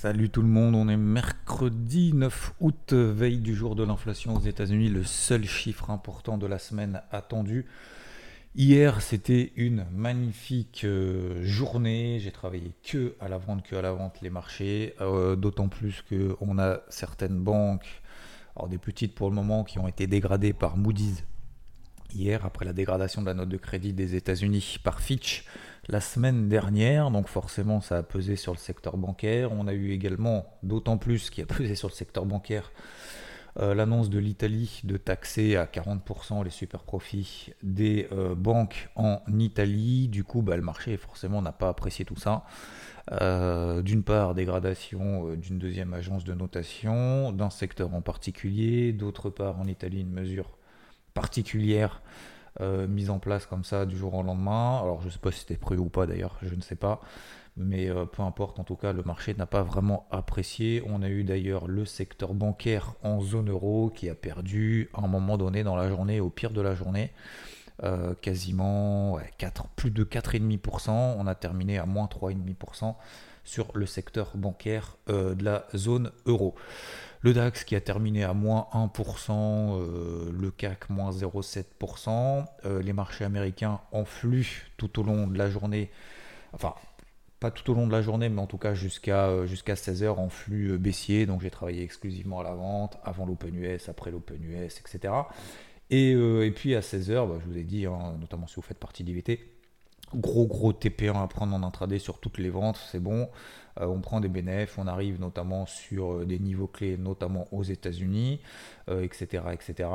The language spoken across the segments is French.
Salut tout le monde, on est mercredi 9 août, veille du jour de l'inflation aux États-Unis, le seul chiffre important de la semaine attendu. Hier, c'était une magnifique euh, journée. J'ai travaillé que à la vente, que à la vente les marchés. Euh, d'autant plus qu'on a certaines banques, alors des petites pour le moment, qui ont été dégradées par Moody's hier après la dégradation de la note de crédit des États-Unis par Fitch la semaine dernière. Donc forcément, ça a pesé sur le secteur bancaire. On a eu également, d'autant plus qui a pesé sur le secteur bancaire, euh, l'annonce de l'Italie de taxer à 40% les super profits des euh, banques en Italie. Du coup, bah, le marché forcément n'a pas apprécié tout ça. Euh, d'une part, dégradation d'une deuxième agence de notation, d'un secteur en particulier. D'autre part, en Italie, une mesure particulière euh, mise en place comme ça du jour au lendemain. Alors je ne sais pas si c'était prévu ou pas d'ailleurs, je ne sais pas. Mais euh, peu importe, en tout cas, le marché n'a pas vraiment apprécié. On a eu d'ailleurs le secteur bancaire en zone euro qui a perdu à un moment donné dans la journée, au pire de la journée, euh, quasiment 4, plus de 4,5%. On a terminé à moins 3,5% sur le secteur bancaire de la zone euro. Le DAX qui a terminé à moins 1%, euh, le CAC moins 0,7%, euh, les marchés américains en flux tout au long de la journée, enfin pas tout au long de la journée, mais en tout cas jusqu'à euh, jusqu'à 16h en flux baissier. Donc j'ai travaillé exclusivement à la vente, avant l'Open US, après l'Open US, etc. Et, puis à 16h, bah, je vous ai dit, hein, notamment si vous faites partie d'IVT, gros gros TP1 à prendre en intraday sur toutes les ventes, c'est bon. Euh, on prend des bénéfices, on arrive notamment sur euh, des niveaux clés, notamment aux États-Unis, etc., euh, etc.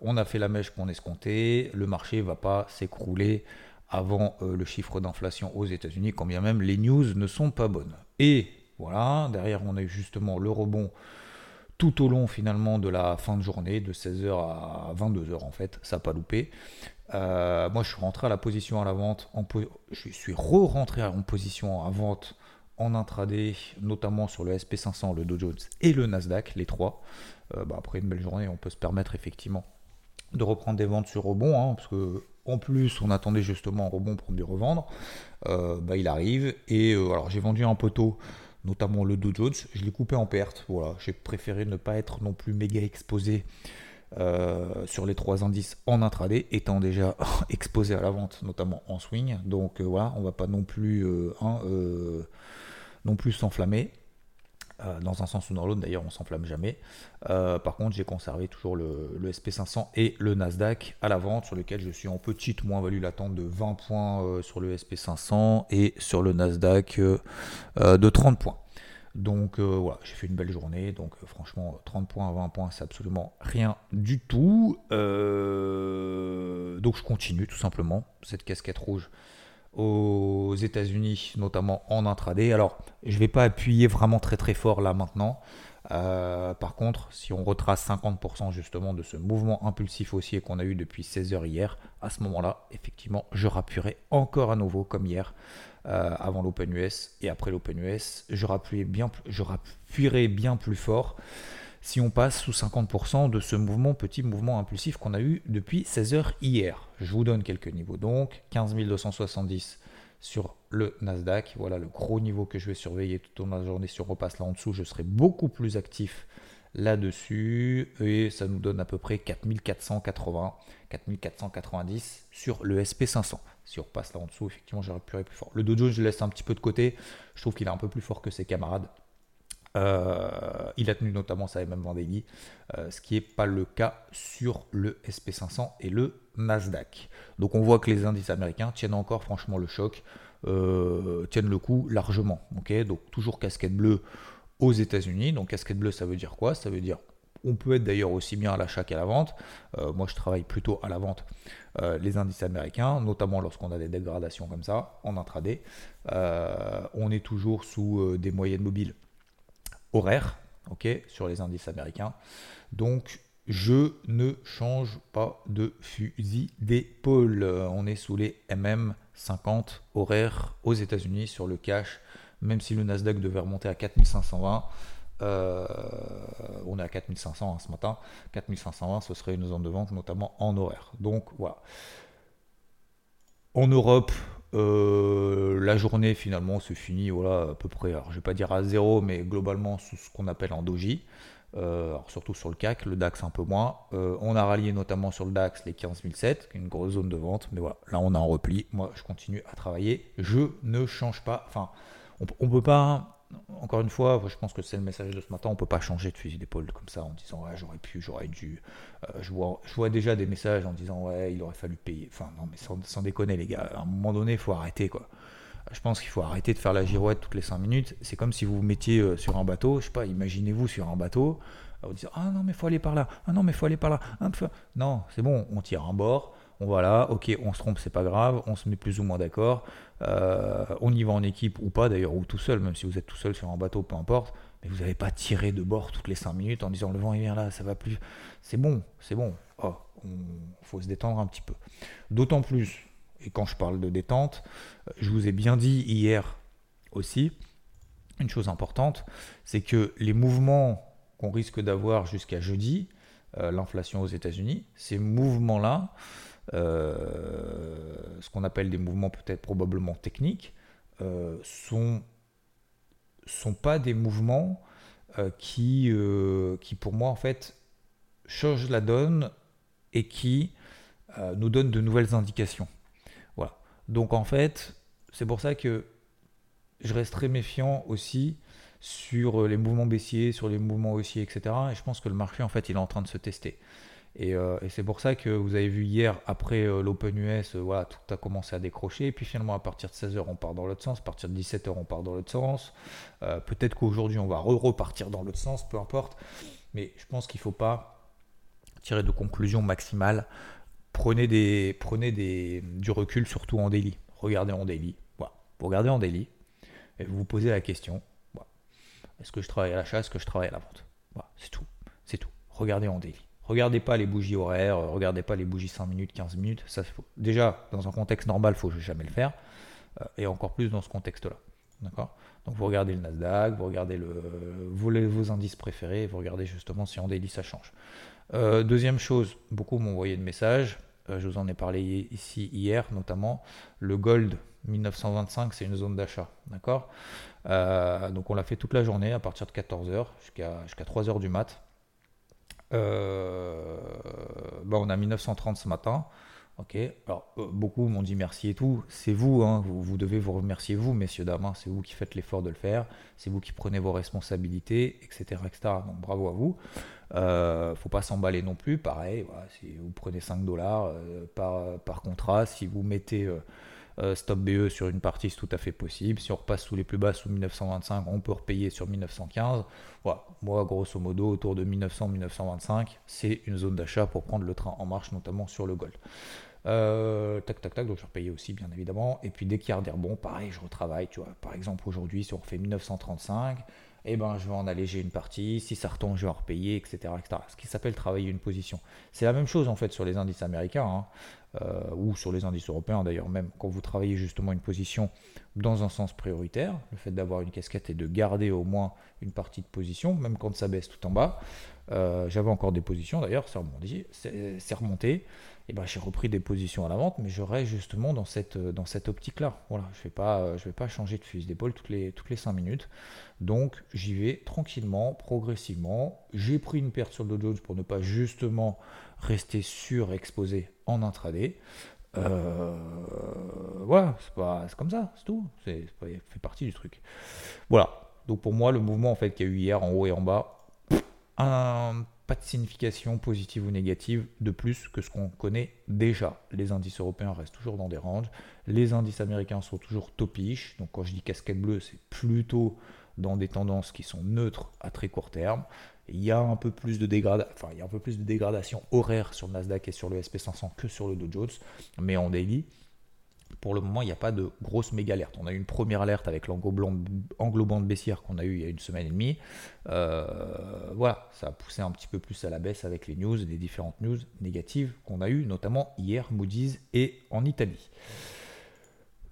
on a fait la mèche qu'on escomptait, le marché va pas s'écrouler avant le chiffre d'inflation aux États-Unis, quand bien même les news ne sont pas bonnes. Et voilà, derrière on a eu justement le rebond tout au long finalement de la fin de journée, de 16h à 22h en fait, ça n'a pas loupé. Euh, moi, je suis rentré à la position à la vente. En je suis re-rentré en position à vente en intraday, notamment sur le SP500, le Dow Jones et le Nasdaq, les trois. Euh, bah, après une belle journée, on peut se permettre effectivement de reprendre des ventes sur rebond, hein, parce que en plus, on attendait justement un rebond pour mieux revendre. Euh, bah, il arrive et alors j'ai vendu un poteau notamment le Dow Jones, je l'ai coupé en perte. Voilà, j'ai préféré ne pas être non plus méga exposé euh, sur les trois indices en intraday, étant déjà exposé à la vente, notamment en swing. Donc euh, voilà, on va pas non plus, euh, non plus s'enflammer. dans un sens ou dans l'autre, d'ailleurs, on s'enflamme jamais. par contre, j'ai conservé toujours le, SP500 et le Nasdaq à la vente, sur lequel je suis en petite moins-value latente de 20 points sur le SP500 et sur le Nasdaq de 30 points. Donc euh, voilà, j'ai fait une belle journée. Donc euh, franchement, 30 points à 20 points, c'est absolument rien du tout. Euh, donc je continue tout simplement cette casquette rouge aux États-Unis, notamment en intraday. Alors, je ne vais pas appuyer vraiment très très fort là maintenant. par contre, si on retrace 50% justement de ce mouvement impulsif haussier qu'on a eu depuis 16h hier, à ce moment-là, effectivement, je rappuierai encore à nouveau comme hier euh, avant l'Open US et après l'Open US, je bien, bien plus fort si on passe sous 50% de ce mouvement, petit mouvement impulsif qu'on a eu depuis 16 h hier. Je vous donne quelques niveaux donc, 15 270 sur le Nasdaq, voilà le gros niveau que je vais surveiller tout au la journée. Si on repasse là en dessous, je serai beaucoup plus actif là-dessus et ça nous donne à peu près 4480, 4490 sur le SP500. Si on repasse là en dessous, effectivement, j'aurais pu plus fort. Le Dow Jones, je laisse un petit peu de côté. Je trouve qu'il est un peu plus fort que ses camarades. Euh, il a tenu notamment sa MM Vendée, euh, ce qui n'est pas le cas sur le SP500 et le Nasdaq. Donc on voit que les indices américains tiennent encore franchement le choc, euh, tiennent le coup largement. Donc toujours casquette bleue aux États-Unis. Donc casquette bleue, ça veut dire quoi? Ça veut dire on peut être d'ailleurs aussi bien à l'achat qu'à la vente. Euh, moi, je travaille plutôt à la vente euh, les indices américains, notamment lorsqu'on a des dégradations comme ça en intraday. Euh, on est toujours sous des moyennes mobiles horaires, ok, sur les indices américains. Donc, je ne change pas de fusil d'épaule. On est sous les MM50 horaires aux États-Unis sur le cash même si le Nasdaq devait remonter à 4520, euh, on est à 4500 hein, ce matin, 4520 ce serait une zone de vente notamment en horaire. Donc voilà. En Europe, la journée finalement se finit voilà, à peu près, alors, je vais pas dire à zéro, mais globalement sous ce qu'on appelle en doji. surtout sur le CAC, le DAX un peu moins. on a rallié notamment sur le DAX les 15007, qui est une grosse zone de vente, mais voilà, là on a un repli. Moi je continue à travailler, je ne change pas. Enfin, on, ne peut pas encore une fois, je pense que c'est le message de ce matin, on ne peut pas changer de fusil d'épaule comme ça en disant ouais, j'aurais pu, j'aurais dû. Euh, je, vois, déjà des messages en disant ouais, il aurait fallu payer. Enfin, non, mais sans, déconner, les gars, à un moment donné, il faut arrêter quoi. Je pense qu'il faut arrêter de faire la girouette toutes les 5 minutes. C'est comme si vous vous mettiez euh, sur un bateau, je sais pas, imaginez-vous sur un bateau, vous dites ah non, mais faut aller par là, ah non, mais faut aller par là. non, c'est bon, on tire un bord on va là, ok, on se trompe, c'est pas grave, on se met plus ou moins d'accord, euh, on y va en équipe ou pas d'ailleurs, ou tout seul, même si vous êtes tout seul sur un bateau, peu importe, mais vous n'avez pas tiré de bord toutes les 5 minutes en disant le vent il vient là, ça va plus. C'est bon, c'est bon. Oh, faut se détendre un petit peu. D'autant plus, et quand je parle de détente, je vous ai bien dit hier aussi, une chose importante, c'est que les mouvements qu'on risque d'avoir jusqu'à jeudi, euh, l'inflation aux États-Unis, ces mouvements-là, ce qu'on appelle des mouvements peut-être probablement techniques, euh, sont sont pas des mouvements euh, qui, qui pour moi en fait changent la donne et qui nous donnent de nouvelles indications. Voilà. Donc en fait, c'est pour ça que je reste très méfiant aussi sur les mouvements baissiers, sur les mouvements haussiers, etc. Et je pense que le marché en fait il est en train de se tester. Euh, et, c'est pour ça que vous avez vu hier, après euh, l'Open US, euh, voilà, tout a commencé à décrocher. Et puis finalement, à partir de 16h, on part dans l'autre sens. À partir de 17h, on part dans l'autre sens. Peut-être qu'aujourd'hui, on va repartir dans l'autre sens, peu importe. Mais je pense qu'il ne faut pas tirer de conclusions maximales. Prenez, des, prenez des, du recul, surtout en daily. Regardez en daily. Voilà. Vous regardez en daily et vous vous posez la question est-ce que je travaille à l'achat? Est-ce que je travaille à la vente? Voilà, C'est tout. C'est tout. Regardez en daily. Regardez pas les bougies horaires, euh, regardez pas les bougies 5 minutes, 15 minutes. Ça, déjà, dans un contexte normal, faut jamais le faire. Euh, et encore plus dans ce contexte-là. D'accord? Donc vous regardez le Nasdaq, vous regardez le, vos, vos indices préférés, vous regardez justement si en daily ça change. Euh, deuxième chose, beaucoup m'ont envoyé de messages. je vous en ai parlé ici hier, notamment le gold 1925, c'est une zone d'achat. D'accord? Donc on l'a fait toute la journée à partir de 14h jusqu'à jusqu'à 3h du mat. Euh, bah, on a 1930 ce matin. Ok. Alors euh, beaucoup m'ont dit merci et tout. C'est vous, hein, vous, devez vous remercier vous, messieurs dames. Hein. c'est vous qui faites l'effort de le faire. C'est vous qui prenez vos responsabilités, etc., etc. Donc bravo à vous. Euh, faut pas s'emballer non plus. Pareil, si vous prenez 5 dollars par, par contrat, si vous mettez euh, stop BE sur une partie, c'est tout à fait possible. Si on repasse sous les plus bas, sous 1925, on peut repayer sur 1915. Voilà. Moi, grosso modo, autour de 1900-1925, c'est une zone d'achat pour prendre le train en marche, notamment sur le Gold. Euh, tac, tac, tac, donc je repayais aussi, bien évidemment. Et puis dès qu'il y a des rebonds, pareil, je retravaille. Tu vois, par exemple, aujourd'hui, si on refait 1935, eh ben, je vais en alléger une partie. Si ça retombe, je vais en repayer, etc. etc. Ce qui s'appelle travailler une position. C'est la même chose en fait sur les indices américains. Hein. Euh, ou sur les indices européens d'ailleurs, même quand vous travaillez justement une position dans un sens prioritaire, le fait d'avoir une casquette et de garder au moins une partie de position, même quand ça baisse tout en bas. Euh, j'avais encore des positions d'ailleurs, c'est remonté. Et ben j'ai repris des positions à la vente, mais je reste justement dans cette, dans cette optique-là. Voilà, je ne vais, pas, je vais pas changer de fusil d'épaule toutes les, toutes les 5 minutes. Donc j'y vais tranquillement, progressivement. J'ai pris une perte sur le Dow Jones pour ne pas justement rester surexposé en intraday. Euh, voilà, c'est comme ça, c'est tout. C'est fait partie du truc. Voilà. Donc pour moi, le mouvement en fait qu'il y a eu hier en haut et en bas, un, pas de signification positive ou négative de plus que ce qu'on connaît déjà. Les indices européens restent toujours dans des ranges. Les indices américains sont toujours topiches. Donc quand je dis casquette bleue, c'est plutôt dans des tendances qui sont neutres à très court terme. Il y a un peu plus de dégradation, enfin, il y a un peu plus de dégradation horaire sur le Nasdaq et sur le SP500 que sur le Dow Jones, mais en daily, pour le moment, il n'y a pas de grosse méga alerte. On a eu une première alerte avec l'englobante baissière qu'on a eu il y a une semaine et demie. Euh, voilà, ça a poussé un petit peu plus à la baisse avec les news, les différentes news négatives qu'on a eues, notamment hier, Moody's et en Italie.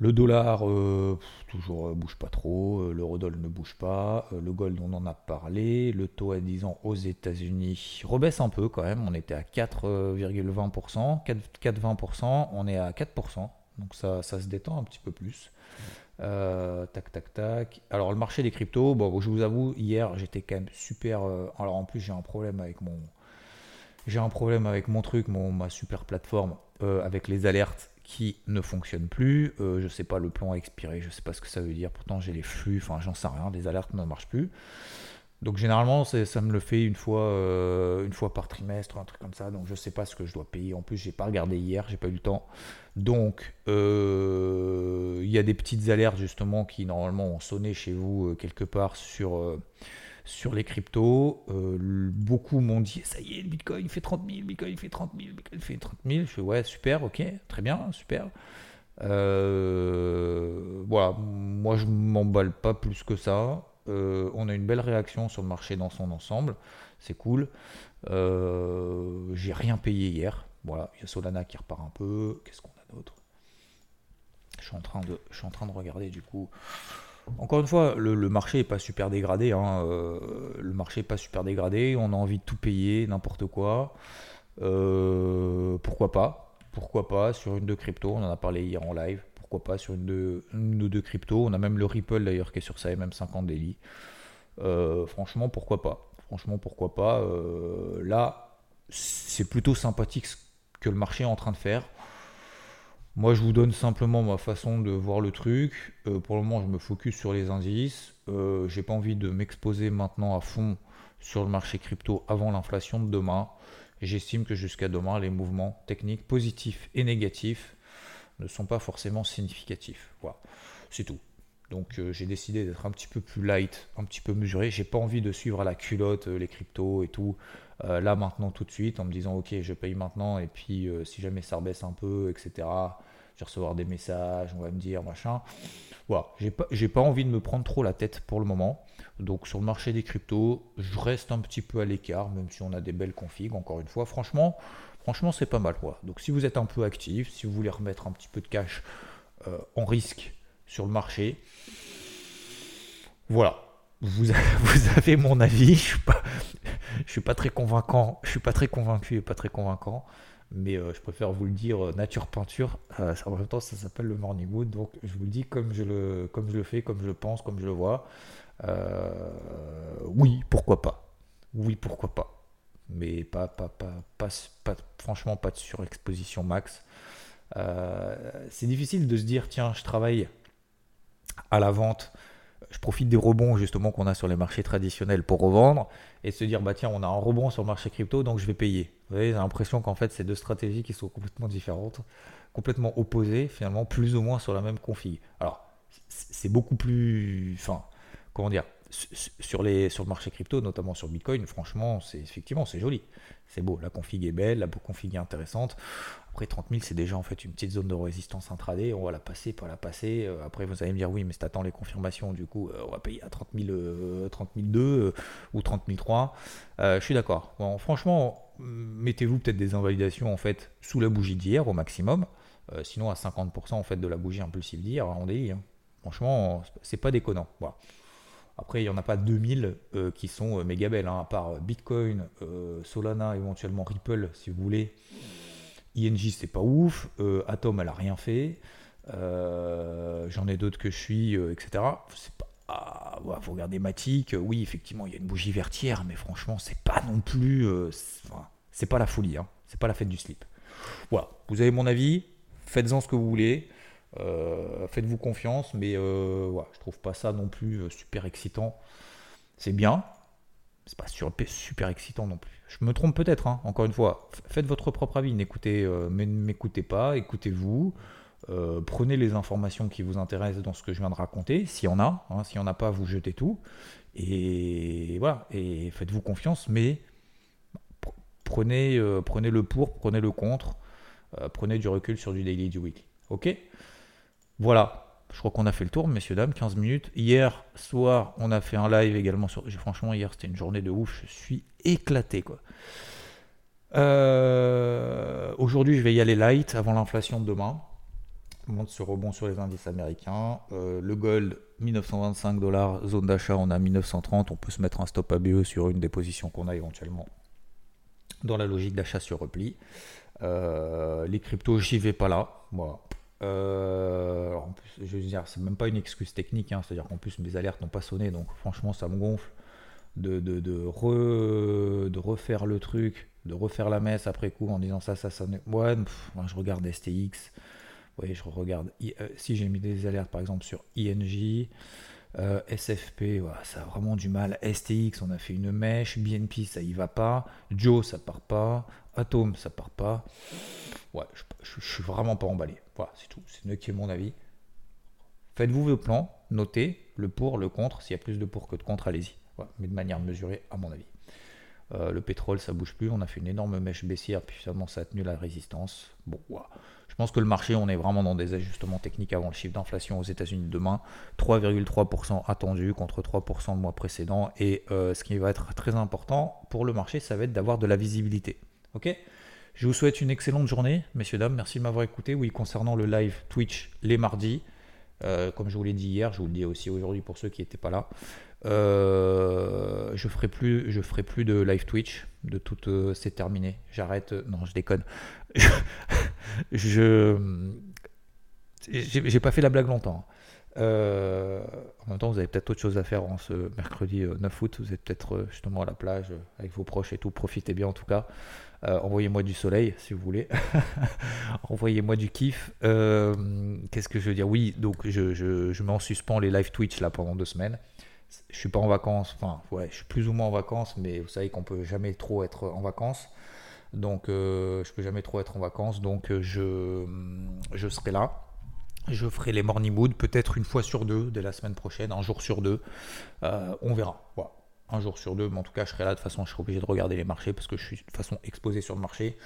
Le dollar, euh, toujours euh, bouge pas trop. Euh, L'eurodoll ne bouge pas. le gold, on en a parlé. Le taux à 10 ans aux États-Unis rebaisse un peu quand même. On était à 4,20%. 4,20%. On est à 4%. Donc ça, ça se détend un petit peu plus. Euh, tac, tac, tac. Alors le marché des cryptos, bon, je vous avoue, hier j'étais quand même super. Euh, alors en plus j'ai un problème avec mon, j'ai un problème avec mon truc, mon ma super plateforme, euh, avec les alertes qui ne fonctionnent plus. je sais pas le plan a expiré, je sais pas ce que ça veut dire. Pourtant j'ai les flux, enfin j'en sais rien. Les alertes ne marchent plus. Donc généralement, ça me le fait une fois, euh, une fois par trimestre, un truc comme ça. Donc je sais pas ce que je dois payer. En plus, j'ai pas regardé hier, j'ai pas eu le temps. Donc euh, il y a des petites alertes justement qui normalement ont sonné chez vous euh, quelque part sur, sur les cryptos. beaucoup m'ont dit ça y est, le Bitcoin fait 30 000, Bitcoin fait 30 000, Bitcoin fait 30 000. Je fais ouais super, ok, très bien, super. voilà, moi je m'emballe pas plus que ça. Euh, on a une belle réaction sur le marché dans son ensemble. C'est cool. Euh, j'ai rien payé hier. Voilà, il y a Solana qui repart un peu. Qu'est-ce qu'on a d'autre? Je suis, en train de, regarder du coup. Encore une fois, le, marché n'est pas super dégradé. Hein. Euh, le marché n'est pas super dégradé. On a envie de tout payer, n'importe quoi. pourquoi pas? Pourquoi pas? Sur une de crypto On en a parlé hier en live pourquoi pas sur une, ou deux cryptos. On a même le Ripple d'ailleurs qui est sur sa MM50 daily. Euh, franchement, pourquoi pas? Franchement, pourquoi pas? Euh, Là, c'est plutôt sympathique ce que le marché est en train de faire. Moi, je vous donne simplement ma façon de voir le truc. Euh, pour le moment, je me focus sur les indices. J'ai pas envie de m'exposer maintenant à fond sur le marché crypto avant l'inflation de demain. J'estime que jusqu'à demain, les mouvements techniques positifs et négatifs ne sont pas forcément significatifs. Voilà, c'est tout. Donc euh, j'ai décidé d'être un petit peu plus light, un petit peu mesuré. J'ai pas envie de suivre à la culotte euh, les cryptos et tout. Euh, là maintenant tout de suite en me disant ok je paye maintenant et puis si jamais ça rebaisse un peu etc. Recevoir des messages, on va me dire machin. Voilà, j'ai pas, pas envie de me prendre trop la tête pour le moment. Donc sur le marché des cryptos, je reste un petit peu à l'écart, même si on a des belles configs. Encore une fois, franchement, Franchement, c'est pas mal. Quoi. Donc, si vous êtes un peu actif, si vous voulez remettre un petit peu de cash euh, en risque sur le marché, voilà. Vous, avez mon avis. Je suis pas, je suis pas très convaincant. Je suis pas très convaincu et pas très convaincant. Mais euh, je préfère vous le dire, euh, nature peinture. en même temps, ça s'appelle le morning wood. Donc, je vous le dis comme je le, comme je fais, comme je le pense, comme je le vois. oui, pourquoi pas. Oui, pourquoi pas mais pas, pas, pas, pas, franchement pas de surexposition max. Euh, c'est difficile de se dire tiens je travaille à la vente, je profite des rebonds justement qu'on a sur les marchés traditionnels pour revendre et se dire bah tiens on a un rebond sur le marché crypto donc je vais payer. Vous j'ai l'impression qu'en fait c'est deux stratégies qui sont complètement différentes, complètement opposées finalement plus ou moins sur la même config. Alors c'est beaucoup plus, enfin comment dire, sur, les, sur le marché crypto, notamment sur Bitcoin, franchement, c'est effectivement c'est joli. C'est beau, la config est belle, la config est intéressante. Après 30 000, c'est déjà en fait une petite zone de résistance intraday. On va la passer, pas la passer. Euh, après, vous allez me dire oui, mais si t'attends les confirmations, du coup, euh, on va payer à 30 000, 30 2 ou 30 003. Euh, je suis d'accord. Bon, franchement, mettez-vous peut-être des invalidations en fait sous la bougie d'hier au maximum. sinon, à 50% en fait de la bougie impulsive d'hier, on dit. Hein. Franchement, c'est pas déconnant. Voilà. Après, il n'y en a pas 2000 euh, qui sont euh, méga belles, hein, à part euh, Bitcoin, Solana, éventuellement Ripple, si vous voulez. ING, c'est pas ouf. Atom, elle a rien fait. J'en ai d'autres que je suis, etc. C'est pas. Ah, faut Matic. Oui, effectivement, il y a une bougie vertière, mais franchement, c'est pas non plus. c'est pas la folie, hein. c'est pas la fête du slip. Voilà, vous avez mon avis. Faites-en ce que vous voulez. Euh, faites-vous confiance, mais euh, je trouve pas ça non plus euh, super excitant. C'est bien, c'est pas super excitant non plus. Je me trompe peut-être, hein, encore une fois. Faites votre propre avis, n'écoutez, m'écoutez pas, écoutez-vous. prenez les informations qui vous intéressent dans ce que je viens de raconter, s'il y en a. Hein, s'il n'y en a pas, vous jetez tout. Et voilà, et faites-vous confiance, mais prenez, prenez le pour, prenez le contre, prenez du recul sur du daily, du weekly. Ok? Voilà, je crois qu'on a fait le tour, messieurs, dames, 15 minutes. Hier soir, on a fait un live également sur. Franchement, hier, c'était une journée de ouf. Je suis éclaté, quoi. Euh, aujourd'hui, je vais y aller light avant l'inflation de demain. On monte ce rebond sur les indices américains. Euh, le gold, 1925 dollars. Zone d'achat, on a 1930. On peut se mettre un stop ABE sur une des positions qu'on a éventuellement dans la logique d'achat sur repli. Euh, les cryptos, j'y vais pas là. Voilà Euh, en plus, je veux dire, c'est même pas une excuse technique, hein, c'est-à-dire qu'en plus mes alertes n'ont pas sonné, donc franchement ça me gonfle de, de, de, de refaire le truc, de refaire la messe après coup en disant ça, ça sonne. Ouais, je regarde STX, ouais, je regarde. Euh, si j'ai mis des alertes par exemple sur INJ, euh, SFP, ça a vraiment du mal. STX, on a fait une mèche. BNP, ça y va pas. Joe, ça part pas. Atom, ça part pas. Ouais, je, suis vraiment pas emballé. Voilà, c'est tout. C'est qui est mon avis. Faites-vous vos plans, notez le pour, le contre. S'il y a plus de pour que de contre, allez-y. mais de manière mesurée, à mon avis. Euh, le pétrole, ça bouge plus. On a fait une énorme mèche baissière, puis finalement, ça a tenu la résistance. Bon, Je pense que le marché, on est vraiment dans des ajustements techniques avant le chiffre d'inflation aux États-Unis demain. 3,3% attendu contre 3% le mois précédent. Et euh, ce qui va être très important pour le marché, ça va être d'avoir de la visibilité. Ok Je vous souhaite une excellente journée, messieurs, dames. Merci de m'avoir écouté. Oui, concernant le live Twitch les mardis, euh, comme je vous l'ai dit hier, je vous le dis aussi aujourd'hui pour ceux qui n'étaient pas là. Euh, je ferai plus, ferai plus de live Twitch. De tout, euh, c'est terminé. J'arrête. Non, je déconne. je, j'ai pas fait la blague longtemps. Euh, en même temps, vous avez peut-être autre chose à faire en ce mercredi 9 août. Vous êtes peut-être justement à la plage avec vos proches et tout. Profitez bien en tout cas. Envoyez-moi du soleil si vous voulez. Envoyez-moi du kiff. Qu'est-ce que je veux dire? Oui, donc je, je, mets en suspens les live Twitch là pendant deux semaines je suis pas en vacances, enfin ouais, je suis plus ou moins en vacances, mais vous savez qu'on peut jamais trop être en vacances. Donc euh, je peux jamais trop être en vacances, donc euh, je, je serai là. Je ferai les morning mood peut-être une fois sur deux dès la semaine prochaine, un jour sur deux. Euh, on verra. Un jour sur deux, mais en tout cas je serai là. De toute façon, je serai obligé de regarder les marchés parce que je suis de toute façon exposé sur le marché.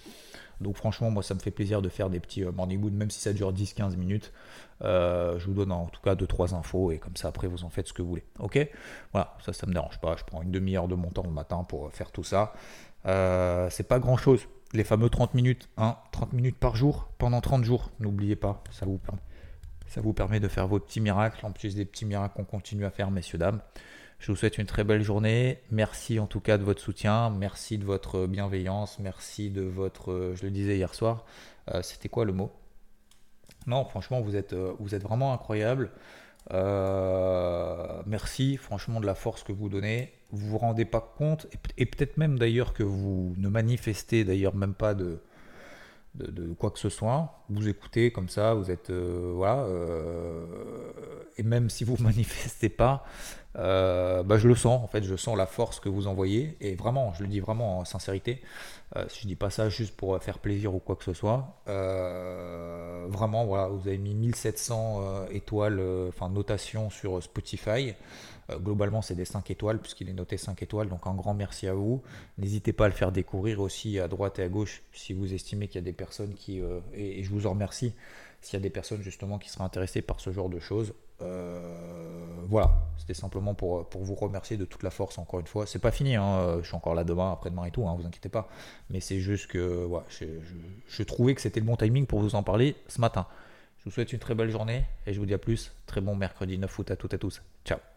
Donc franchement, moi, ça me fait plaisir de faire des petits euh, morning mood, même si ça dure 10-15 minutes. Euh, je vous donne en tout cas 2-3 infos et comme ça, après, vous en faites ce que vous voulez. Ok? Voilà, ça, ça me dérange pas. Je prends une demi-heure de mon temps le matin pour faire tout ça. c'est pas grand-chose. Les fameux 30 minutes, hein, 30 minutes par jour pendant 30 jours. N'oubliez pas, ça vous permet. Ça vous permet de faire vos petits miracles, en plus des petits miracles qu'on continue à faire, messieurs, dames. Je vous souhaite une très belle journée. Merci en tout cas de votre soutien. Merci de votre bienveillance. Merci de votre. Euh, je le disais hier soir. Euh, c'était quoi le mot? Non, franchement, vous êtes, euh, vraiment incroyable. merci franchement de la force que vous donnez. Vous vous rendez pas compte, et, peut-être même d'ailleurs que vous ne manifestez d'ailleurs même pas de, quoi que ce soit. Vous écoutez comme ça, vous êtes. voilà. et même si vous manifestez pas, euh, bah, je le sens, en fait, je sens la force que vous envoyez, et vraiment, je le dis vraiment en sincérité, euh, je dis pas ça juste pour faire plaisir ou quoi que ce soit, euh, vraiment, voilà, vous avez mis 1700 euh, étoiles, enfin, notation sur Spotify, globalement, c'est des 5 étoiles, puisqu'il est noté 5 étoiles, donc un grand merci à vous, n'hésitez pas à le faire découvrir aussi à droite et à gauche, si vous estimez qu'il y a des personnes qui, et, vous en remercie, s'il y a des personnes justement qui seraient intéressées par ce genre de choses, euh, voilà, c'était simplement pour, pour vous remercier de toute la force encore une fois. C'est pas fini, hein, je suis encore là demain, après-demain et tout, hein, vous inquiétez pas. Mais c'est juste que voilà, je, je, trouvais que c'était le bon timing pour vous en parler ce matin. Je vous souhaite une très belle journée et je vous dis à plus. Très bon mercredi 9 août à toutes et à tous. Ciao